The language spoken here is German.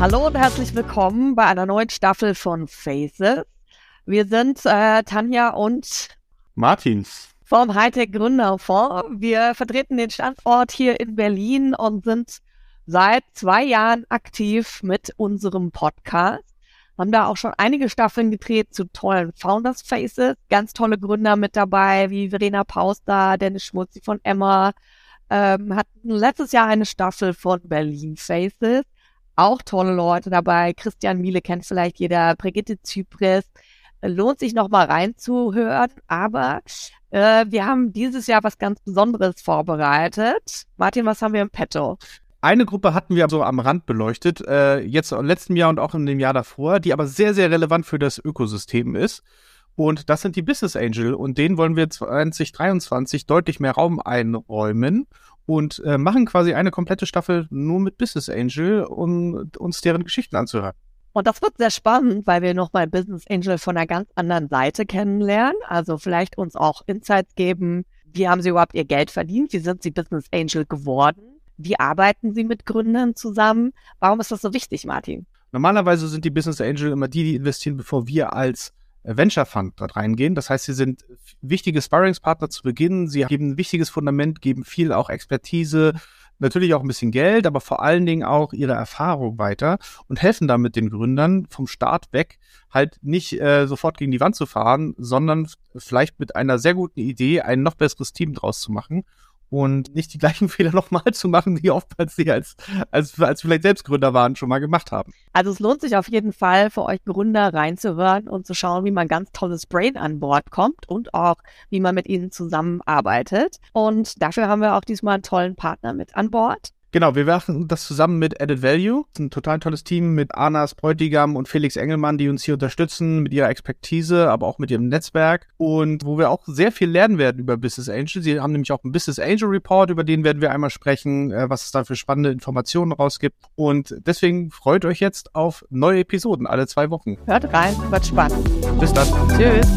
Hallo und herzlich willkommen bei einer neuen Staffel von Faces. Wir sind äh, Tanja und Martins vom Hightech Gründerfonds. Wir vertreten den Standort hier in Berlin und sind seit zwei Jahren aktiv mit unserem Podcast. Haben da auch schon einige Staffeln gedreht zu tollen Founders Faces. Ganz tolle Gründer mit dabei, wie Verena Pauster, Dennis Schmutzi von Emma. Ähm, hatten letztes Jahr eine Staffel von Berlin Faces. Auch tolle Leute dabei. Christian Miele kennt vielleicht jeder, Brigitte Zypris. Lohnt sich nochmal reinzuhören. Aber äh, wir haben dieses Jahr was ganz Besonderes vorbereitet. Martin, was haben wir im Petto? Eine Gruppe hatten wir so am Rand beleuchtet, äh, jetzt im letzten Jahr und auch in dem Jahr davor, die aber sehr, sehr relevant für das Ökosystem ist. Und das sind die Business Angel und denen wollen wir 2023 deutlich mehr Raum einräumen und äh, machen quasi eine komplette Staffel nur mit Business Angel, um uns deren Geschichten anzuhören. Und das wird sehr spannend, weil wir nochmal Business Angel von einer ganz anderen Seite kennenlernen. Also vielleicht uns auch Insights geben. Wie haben sie überhaupt ihr Geld verdient? Wie sind sie Business Angel geworden? Wie arbeiten Sie mit Gründern zusammen? Warum ist das so wichtig, Martin? Normalerweise sind die Business Angel immer die, die investieren, bevor wir als Venture Fund dort reingehen. Das heißt, sie sind wichtige Sparringspartner zu Beginn. Sie geben ein wichtiges Fundament, geben viel auch Expertise, natürlich auch ein bisschen Geld, aber vor allen Dingen auch ihre Erfahrung weiter und helfen damit den Gründern vom Start weg halt nicht äh, sofort gegen die Wand zu fahren, sondern vielleicht mit einer sehr guten Idee ein noch besseres Team draus zu machen und nicht die gleichen Fehler nochmal zu machen, die oftmals sie als, als, als vielleicht Selbstgründer waren, schon mal gemacht haben. Also es lohnt sich auf jeden Fall für euch Gründer reinzuhören und zu schauen, wie man ganz tolles Brain an Bord kommt und auch, wie man mit ihnen zusammenarbeitet. Und dafür haben wir auch diesmal einen tollen Partner mit an Bord. Genau, wir werfen das zusammen mit Added Value. Ein total tolles Team mit Anas Bräutigam und Felix Engelmann, die uns hier unterstützen mit ihrer Expertise, aber auch mit ihrem Netzwerk und wo wir auch sehr viel lernen werden über Business Angel. Sie haben nämlich auch einen Business Angel Report, über den werden wir einmal sprechen, äh, was es da für spannende Informationen rausgibt. Und deswegen freut euch jetzt auf neue Episoden alle zwei Wochen. Hört rein, wird spannend. Bis dann. Tschüss.